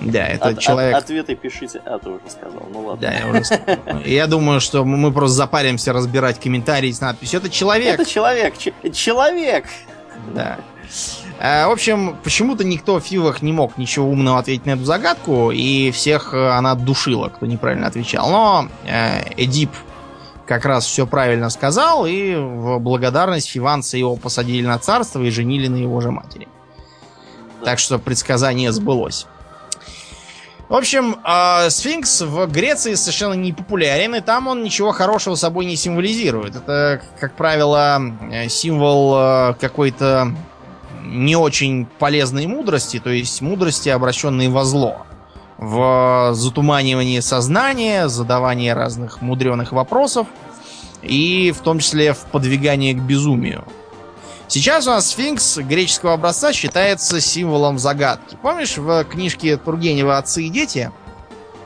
Да, это От- человек... от- ответы пишите. А, ты уже сказал. Ну ладно. Да, я уже сказал. Я думаю, что мы просто запаримся разбирать комментарии с надписью. Это человек. Это человек. человек. Да. Э, В общем, почему-то никто в Фивах не мог ничего умного ответить на эту загадку, и всех э, она душила, кто неправильно отвечал. Но э, Эдип как раз все правильно сказал, и в благодарность фиванцы его посадили на царство и женили на его же матери. Так что предсказание сбылось. В общем, э, сфинкс в Греции совершенно не популярен, и там он ничего хорошего собой не символизирует. Это, как правило, символ э, какой-то не очень полезной мудрости, то есть мудрости, обращенной во зло. В затуманивании сознания, задавании разных мудреных вопросов, и в том числе в подвигании к безумию. Сейчас у нас сфинкс греческого образца считается символом загадки. Помнишь, в книжке Тургенева «Отцы и дети»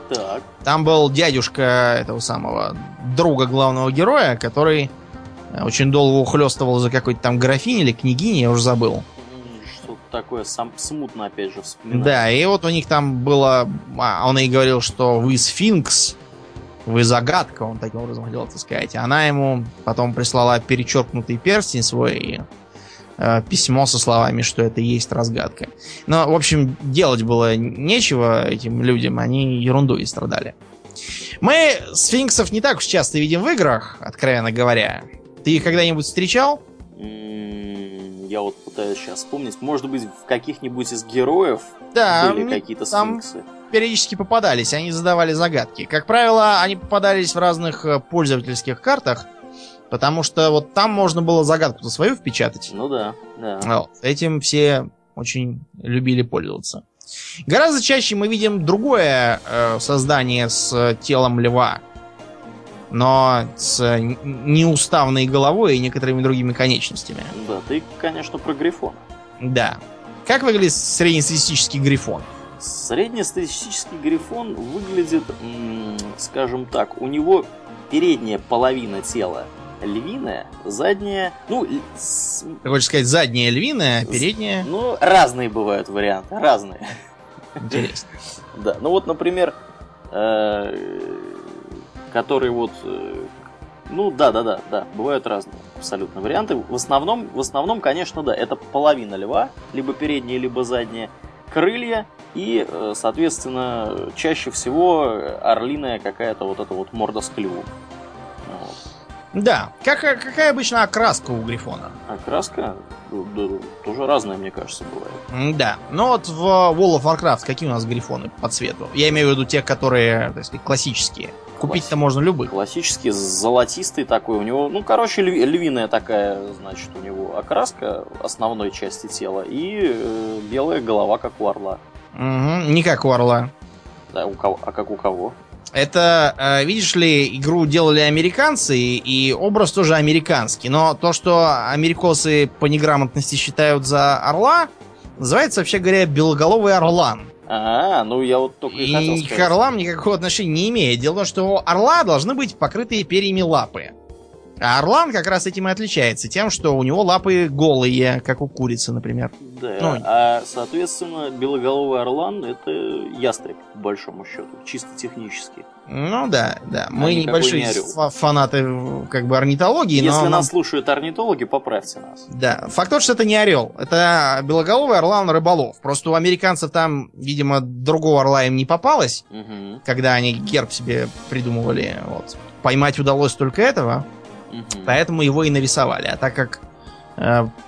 Так. там был дядюшка этого самого друга главного героя, который очень долго ухлёстывал за какой-то там графинь или княгиней, я уже забыл. Такое сам смутно опять же вспоминаю. Да, и вот у них там было... а, он ей говорил, что вы сфинкс, вы загадка, он таким образом хотел это сказать. Она ему потом прислала перечеркнутый перстень свой и э, письмо со словами, что это и есть разгадка. Но, в общем, делать было нечего этим людям, они ерундой страдали. Мы сфинксов не так уж часто видим в играх, откровенно говоря. Ты их когда-нибудь встречал? Я вот пытаюсь сейчас вспомнить. Может быть, в каких-нибудь из героев Да, были какие-то там сфинксы. периодически попадались, они задавали загадки. Как правило, они попадались в разных э, пользовательских картах, потому что вот там можно было загадку-то свою впечатать. Ну да, да. Вот. Этим все очень любили пользоваться. Гораздо чаще мы видим другое э, создание с э, телом льва, но с э, неуставной головой и некоторыми другими конечностями. Да, ты, конечно, про Грифона. Да. Как выглядит среднестатистический грифон? Среднестатистический грифон выглядит, скажем так, у него передняя половина тела львиная, задняя, ну, Ты хочешь сказать задняя львиная, а передняя? ну, разные бывают варианты, разные. Интересно. Да, ну вот, например, который вот, э, ну да, да, да, да, бывают разные абсолютно варианты. В основном, в основном, конечно, да, это половина льва, либо передняя, либо задняя, крылья и, э, соответственно, чаще всего орлиная какая-то вот эта вот морда с клювом. Вот. Да. Как, какая обычно окраска у грифона? Окраска тоже разная, мне кажется, бывает. Да. Но вот в World of Warcraft какие у нас грифоны по цвету? Я имею в виду те, которые, так сказать, классические. Купить-то можно любых. Классический, золотистый такой. У него, ну, короче, льви- львиная такая, значит, у него окраска основной части тела и э, белая голова, как у орла. Угу, не как у Орла. Да, у кого, а как у кого? Это, э, видишь ли, игру делали американцы, и образ тоже американский. Но то, что америкосы по неграмотности считают за орла, называется, вообще говоря, белоголовый орлан. А, ну я вот только и, хотел И сказать. к орлам никакого отношения не имеет. Дело в том, что у орла должны быть покрытые перьями лапы. А орлан как раз этим и отличается, тем, что у него лапы голые, как у курицы, например. Да, Ну. а соответственно белоголовый орлан это ястреб, по большому счету, чисто технически. Ну да, да. Мы никакой небольшие не орел. фа- фанаты как бы орнитологии, Если но нам- нас слушают орнитологи, поправьте нас. Да, факт тот, что это не орел. Это белоголовый орлан рыболов. Просто у американцев там, видимо, другого орла им не попалось, Мгм, когда они герб себе придумывали. Вот. Поймать удалось только этого, мгм. поэтому его и нарисовали. А так как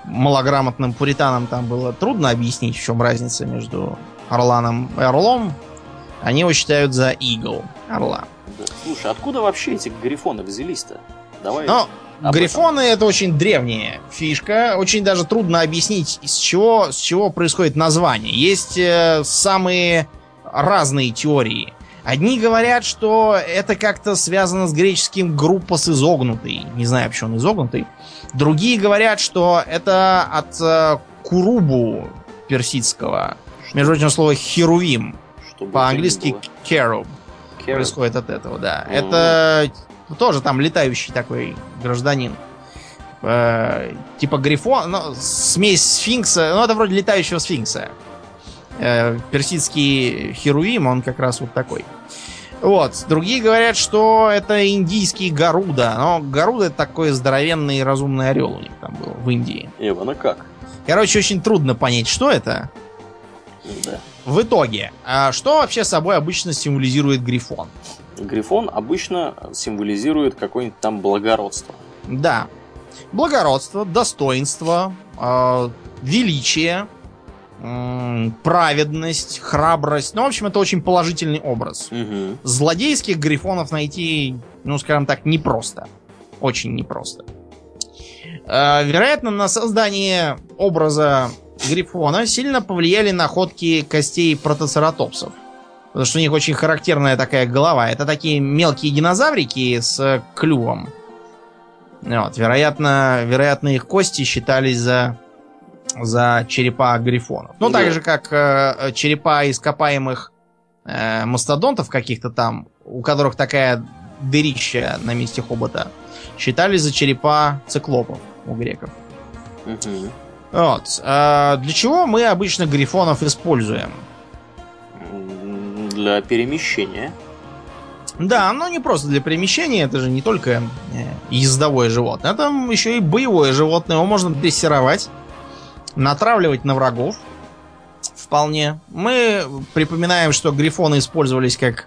малограмотным пуританам там было трудно объяснить, в чем разница между орланом и орлом, они его считают за игл орла. Слушай, откуда вообще эти грифоны взялись-то? Давай. Но об грифоны это очень древняя фишка. Очень даже трудно объяснить, с чего, с чего происходит название. Есть э, самые разные теории. Одни говорят, что это как-то связано с греческим группос изогнутый. Не знаю, почему он изогнутый. Другие говорят, что это от э, курубу персидского. Между прочим, слово херувим. По-английски керуб происходит от этого, да. Мгм. Это тоже там летающий такой гражданин. Э, типа грифон, ну, смесь сфинкса, ну это вроде летающего сфинкса. Э, персидский херувим, он как раз вот такой. Вот. Другие говорят, что это индийский Гаруда. Но Гаруда это такой здоровенный и разумный орел у них там был в Индии. Эвана как? Короче, очень трудно понять, что это. Да. В итоге, а что вообще собой обычно символизирует грифон? Грифон обычно символизирует какое-нибудь там благородство. Да. Благородство, достоинство, э, величие, праведность, храбрость. Ну, в общем, это очень положительный образ. Мгм. Злодейских грифонов найти, ну, скажем так, непросто. Очень непросто. Э, вероятно, на создание образа грифона сильно повлияли находки костей протоцератопсов. Потому что у них очень характерная такая голова. Это такие мелкие динозаврики с клювом. Вот, вероятно, вероятно, их кости считались за, за черепа грифонов. Ну, Да. так же, как э, черепа ископаемых э, мастодонтов каких-то там, у которых такая дырища на месте хобота, считались за черепа циклопов у греков. Мгм. Вот. А для чего мы обычно грифонов используем? Для перемещения. Да, но не просто для перемещения, это же не только э, ездовое животное, это еще и боевое животное. Его можно дрессировать, натравливать на врагов. Вполне. Мы припоминаем, что грифоны использовались как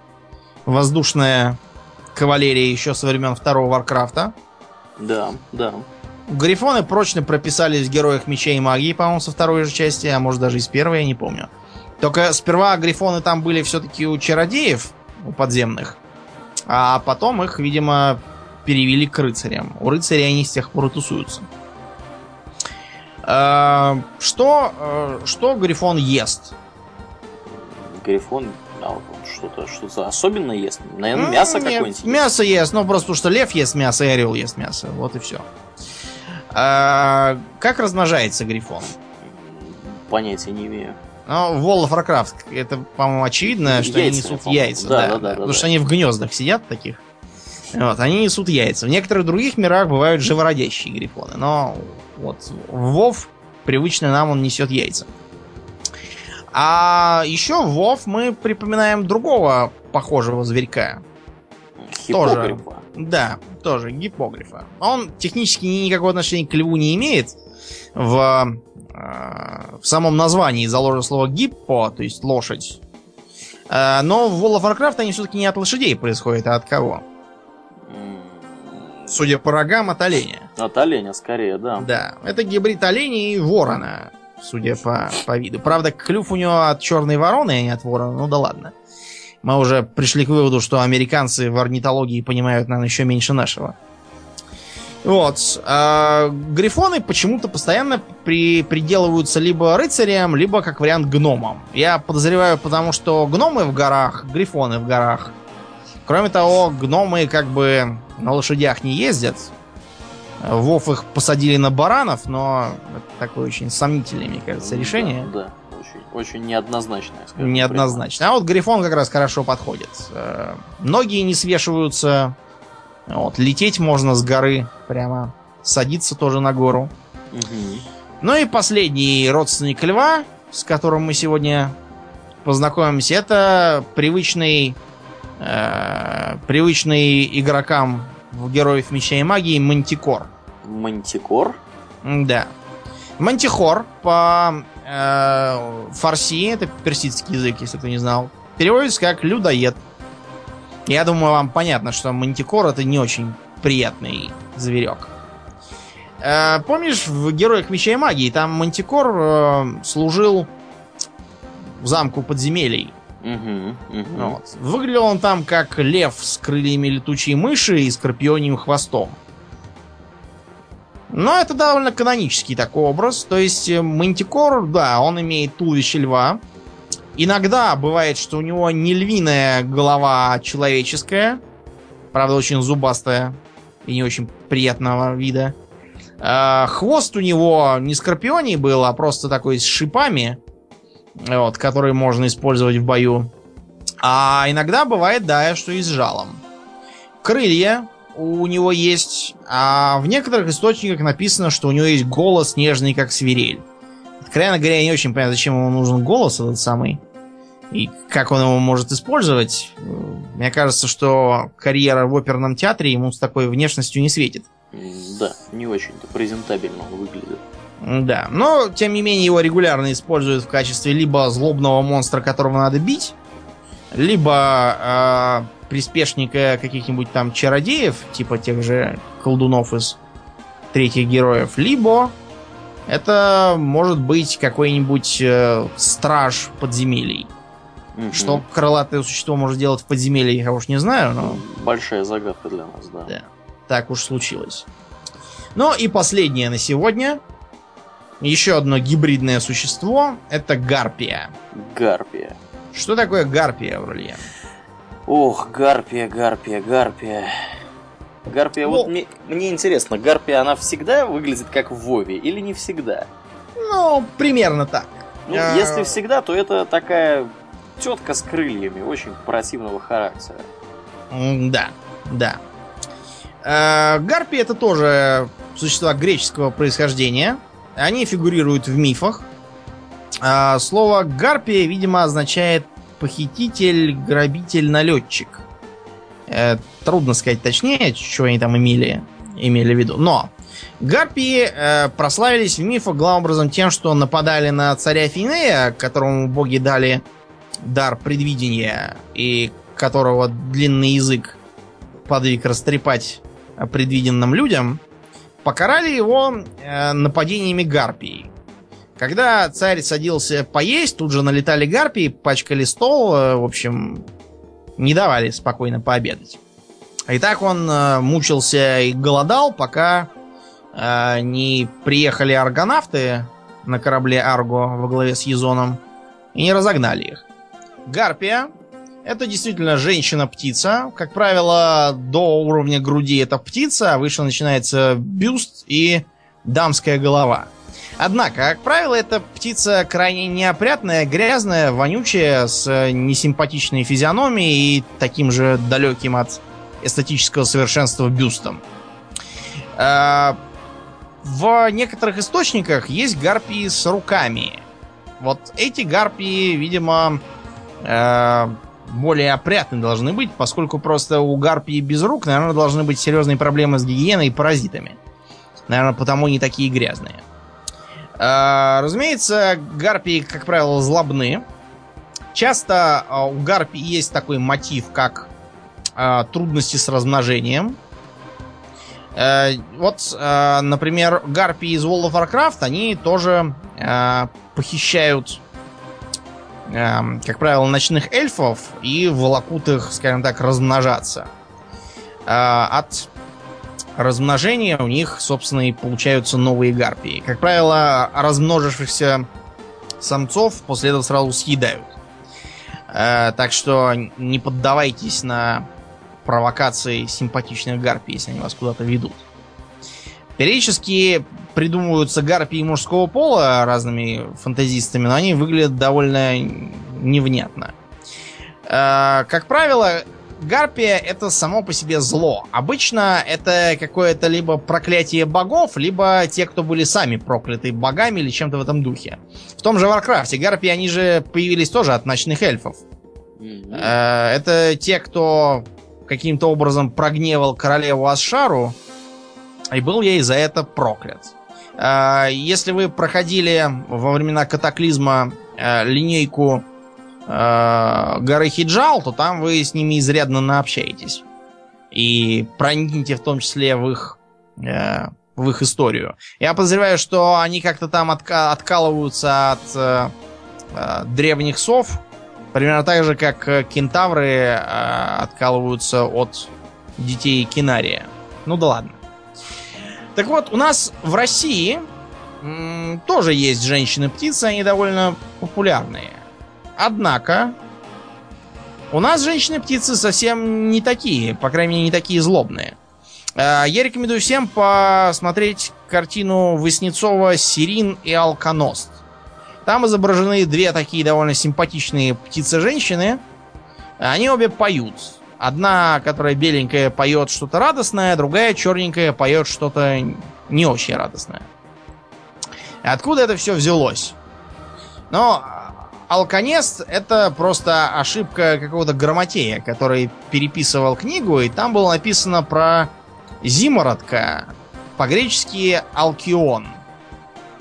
воздушная кавалерия еще со времен второго Варкрафта. Да, да. Грифоны прочно прописались в Героях Меча и Магии, по-моему, со второй же части, а может даже из первой, я не помню. Только сперва грифоны там были все-таки у чародеев, у подземных, а потом их, видимо, перевели к рыцарям. У рыцарей они с тех пор тусуются. Что, э, что грифон ест? Грифон, а вот что-то что особенно ест. Наверное, М, мясо какое-нибудь. Мясо ест, ну просто потому что лев ест мясо и орел ест мясо. Вот и все. Как размножается грифон? Понятия не имею. Ну, в World of Warcraft это, по-моему, очевидно, что Яйца, они несут яйца. Да, да, да, Потому да, что да. они в гнездах сидят таких. Вот, они несут яйца. В некоторых других мирах бывают живородящие грифоны. Но вот в Вов привычно нам он несет яйца. А еще в Вов мы припоминаем другого похожего зверька. Хипогрифа. Да, тоже гипогрифа. Он технически никакого отношения к льву не имеет. В, э, в самом названии заложено слово гиппо, то есть лошадь. Э, но в World of Warcraft они все-таки не от лошадей происходят, а от кого? Судя по рогам, от оленя. От оленя скорее, да. Да, это гибрид оленя и ворона, судя по, по виду. Правда, клюв у него от черной вороны, а не от ворона. Ну да ладно. Мы уже пришли к выводу, что американцы в орнитологии понимают, наверное, еще меньше нашего. Вот. А грифоны почему-то постоянно при, приделываются либо рыцарям, либо, как вариант, гномам. Я подозреваю, потому что гномы в горах, грифоны в горах. Кроме того, гномы как бы на лошадях не ездят. Вов их посадили на баранов, но это такое очень сомнительное, мне кажется, решение. Да, да. Очень, очень неоднозначное. скажем Неоднозначно. А вот грифон как раз хорошо подходит. Э, ноги не свешиваются, вот, лететь можно с горы прямо. Садиться тоже на гору. Угу. Ну и последний родственник льва, с которым мы сегодня познакомимся, это привычный, э, привычный игрокам в Героев Меча и Магии Мантикор. Мантикор? Да. Мантихор по э, фарси, это персидский язык, если кто не знал, переводится как людоед. Я думаю, вам понятно, что мантикор это не очень приятный зверек. Э, помнишь, в Героях Меча и Магии там мантикор э, служил замку подземелий. Угу, угу. Вот. Выглядел он там как лев с крыльями летучей мыши и скорпионим хвостом. Но это довольно канонический такой образ. То есть э, мантикор, да, он имеет туловище льва, Иногда бывает, что у него не львиная голова, а человеческая. Правда, очень зубастая и не очень приятного вида. А, хвост у него не скорпионий был, а просто такой с шипами, вот, который можно использовать в бою. А иногда бывает, да, что и с жалом. Крылья у него есть, а в некоторых источниках написано, что у него есть голос нежный, как свирель. Откровенно говоря, я не очень понимаю, зачем ему нужен голос этот самый. И как он его может использовать. Мне кажется, что карьера в оперном театре ему с такой внешностью не светит. Да, не очень-то презентабельно выглядит. Да, но тем не менее его регулярно используют в качестве либо злобного монстра, которого надо бить, либо э, приспешника каких-нибудь там чародеев, типа тех же колдунов из третьих героев, либо это может быть какой-нибудь э, страж подземелий. Угу. Что крылатое существо может делать в подземелье, я уж не знаю, но... Большая загадка для нас, да. Да, так уж случилось. Ну и последнее на сегодня. Еще одно гибридное существо. Это гарпия. Гарпия. Что такое гарпия, Аурлиен? Ох, гарпия, гарпия, гарпия. Гарпия, ну, вот мне, мне интересно, гарпия, она всегда выглядит как в Вове или не всегда? Ну, примерно так. Ну, а... если всегда, то это такая тетка с крыльями, очень противного характера. Да, да. А, гарпии это тоже существа греческого происхождения. Они фигурируют в мифах. А, слово гарпия, видимо, означает похититель, грабитель, налетчик. Э, трудно сказать точнее, что они там имели, имели в виду. Но гарпии э, прославились в мифах главным образом тем, что нападали на царя Финея, которому боги дали дар предвидения, и которого длинный язык подвиг растрепать предвиденным людям, покарали его э, нападениями гарпий. Когда царь садился поесть, тут же налетали гарпии, пачкали стол, э, в общем, не давали спокойно пообедать. И так он э, мучился и голодал, пока э, не приехали аргонавты на корабле Арго во главе с Езоном и не разогнали их. Гарпия это действительно женщина-птица. Как правило, до уровня груди это птица, а выше начинается бюст и дамская голова. Однако, как правило, эта птица крайне неопрятная, грязная, вонючая, с несимпатичной физиономией и таким же далеким от эстетического совершенства бюстом. А, в некоторых источниках есть гарпии с руками. Вот эти гарпии, видимо, а, более опрятны должны быть, поскольку просто у гарпии без рук, наверное, должны быть серьезные проблемы с гигиеной и паразитами. Наверное, потому не такие грязные. А, разумеется, гарпии, как правило, злобны. Часто а, у гарпий есть такой мотив, как а, трудности с размножением. Вот, например, гарпии из World of Warcraft, они тоже похищают, как правило, ночных эльфов и волокут их, скажем так, размножаться. От размножения у них, собственно, и получаются новые гарпии. Как правило, размножившихся самцов после этого сразу съедают. Э, так что не поддавайтесь на провокации симпатичных гарпий, если они вас куда-то ведут. Периодически придумываются гарпии мужского пола разными фантазистами, но они выглядят довольно невнятно. Э, как правило, гарпия это само по себе зло. Обычно это какое-то либо проклятие богов, либо те, кто были сами прокляты богами или чем-то в этом духе. В том же Варкрафте гарпии, они же появились тоже от ночных эльфов. Mm-hmm. Это те, кто каким-то образом прогневал королеву Азшару, и был ей за это проклят. Э, если вы проходили во времена катаклизма э, линейку э, горы Хиджал, то там вы с ними изрядно наобщаетесь. И проникнете в том числе в их, э, в их историю. Я подозреваю, что они как-то там отка- откалываются от древних сов, примерно так же, как кентавры откалываются от детей Кинария. Ну да ладно. Так вот, у нас в России тоже есть женщины-птицы, они довольно популярные. Однако, у нас женщины-птицы совсем не такие, по крайней мере, не такие злобные. Э, я рекомендую всем посмотреть картину Васнецова «Сирин и Алконост». Там изображены две такие довольно симпатичные птицы-женщины. Они обе поют. Одна, которая беленькая, поет что-то радостное, другая черненькая поет что-то не очень радостное. Откуда это все взялось? Но Алконест это просто ошибка какого-то грамотея, который переписывал книгу, и там было написано про зимородка, по-гречески алкион.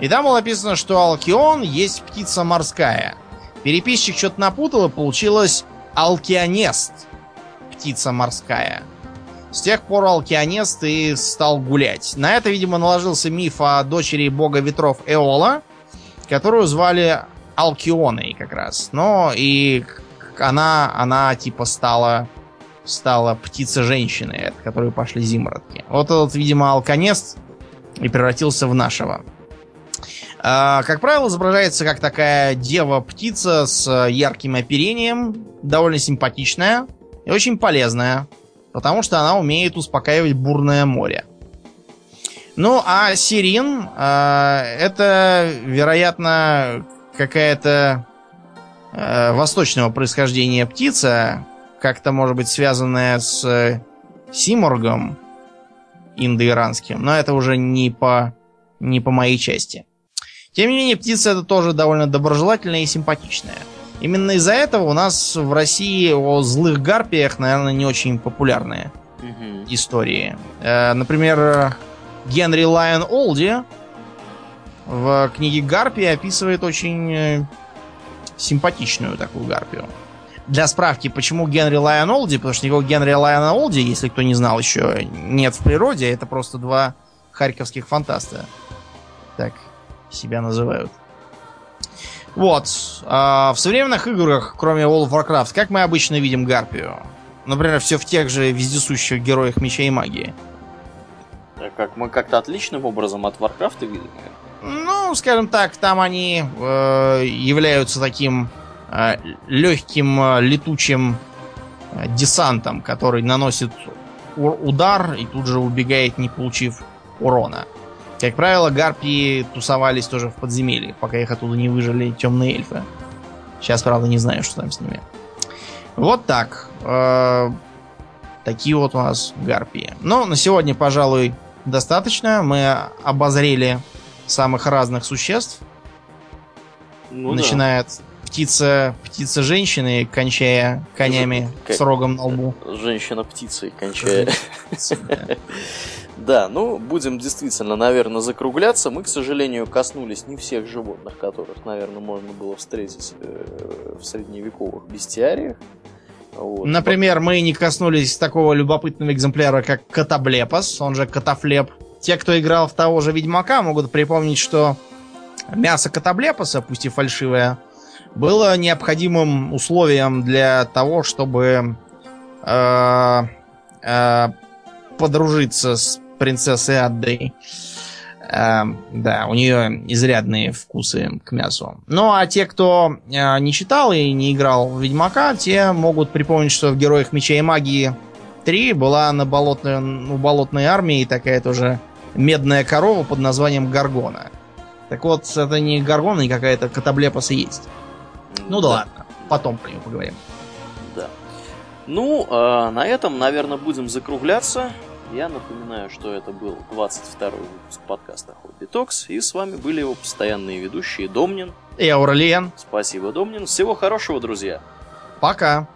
И там было написано, что алкион есть птица морская. Переписчик что-то напутал, и получилось алкионест, птица морская. С тех пор алкионест и стал гулять. На это, видимо, наложился миф о дочери бога ветров Эола, которую звали Алкионой как раз. Но и она, она типа стала, стала птица-женщиной, от которой пошли зимородки. Вот этот, видимо, алконест и превратился в нашего. А, как правило, изображается как такая дева-птица с ярким оперением, довольно симпатичная и очень полезная, потому что она умеет успокаивать бурное море. Ну, а Сирин э, это, вероятно, какая-то э, восточного происхождения птица, как-то, может быть, связанная с э, Симоргом индоиранским, но это уже не по, не по моей части. Тем не менее, птица это тоже довольно доброжелательная и симпатичная. Именно из-за этого у нас в России о злых гарпиях, наверное, не очень популярные угу. истории. Э, например, Генри Лайон Олди в книге Гарпи описывает очень э, симпатичную такую гарпию. Для справки, почему Генри Лайон Олди? Потому что никакого Генри Лайона Олди, если кто не знал еще, нет в природе. Это просто два харьковских фантаста. Так себя называют. Вот. А в современных играх, кроме World of Warcraft, как мы обычно видим Гарпию? Например, все в тех же вездесущих героях меча и магии. Как мы как-то отличным образом от Warcraft видим? Ну, скажем так, там они э, являются таким э, легким э, летучим э, десантом, который наносит удар и тут же убегает, не получив урона. Как правило, гарпии тусовались тоже в подземелье, пока их оттуда не выжили темные эльфы. Сейчас, правда, не знаю, что там с ними. Вот так. Э, такие вот у нас гарпии. Но на сегодня, пожалуй, достаточно. Мы обозрели самых разных существ. Ну, Начиная да. от птица, птица женщины, кончая конями Ж... с рогом на лбу. Женщина птицей, кончая. Да, ну, будем действительно, наверное, закругляться. Мы, к сожалению, коснулись не всех животных, которых, наверное, можно было встретить э, в средневековых бестиариях. Вот. Например, мы не коснулись такого любопытного экземпляра, как Катаблепос, он же Катафлеп. Те, кто играл в того же Ведьмака, могут припомнить, что мясо Катаблепоса, пусть и фальшивое, было необходимым условием для того, чтобы э, э, подружиться с принцессы Аддой. Э, да, у нее изрядные вкусы к мясу. Ну, а те, кто э, не читал и не играл в Ведьмака, те могут припомнить, что в Героях Меча и Магии 3 была на болотной, у болотной армии такая тоже медная корова под названием Гаргона. Так вот, это не Гаргона, и какая-то катаблепаса есть. Ну да, да ладно, потом про нее поговорим. Да. Ну, э, на этом, наверное, будем закругляться. Я напоминаю, что это был 22-й выпуск подкаста Хобби Токс, и с вами были его постоянные ведущие Домнин и Ауралиен. Спасибо, Домнин. Всего хорошего, друзья. Пока.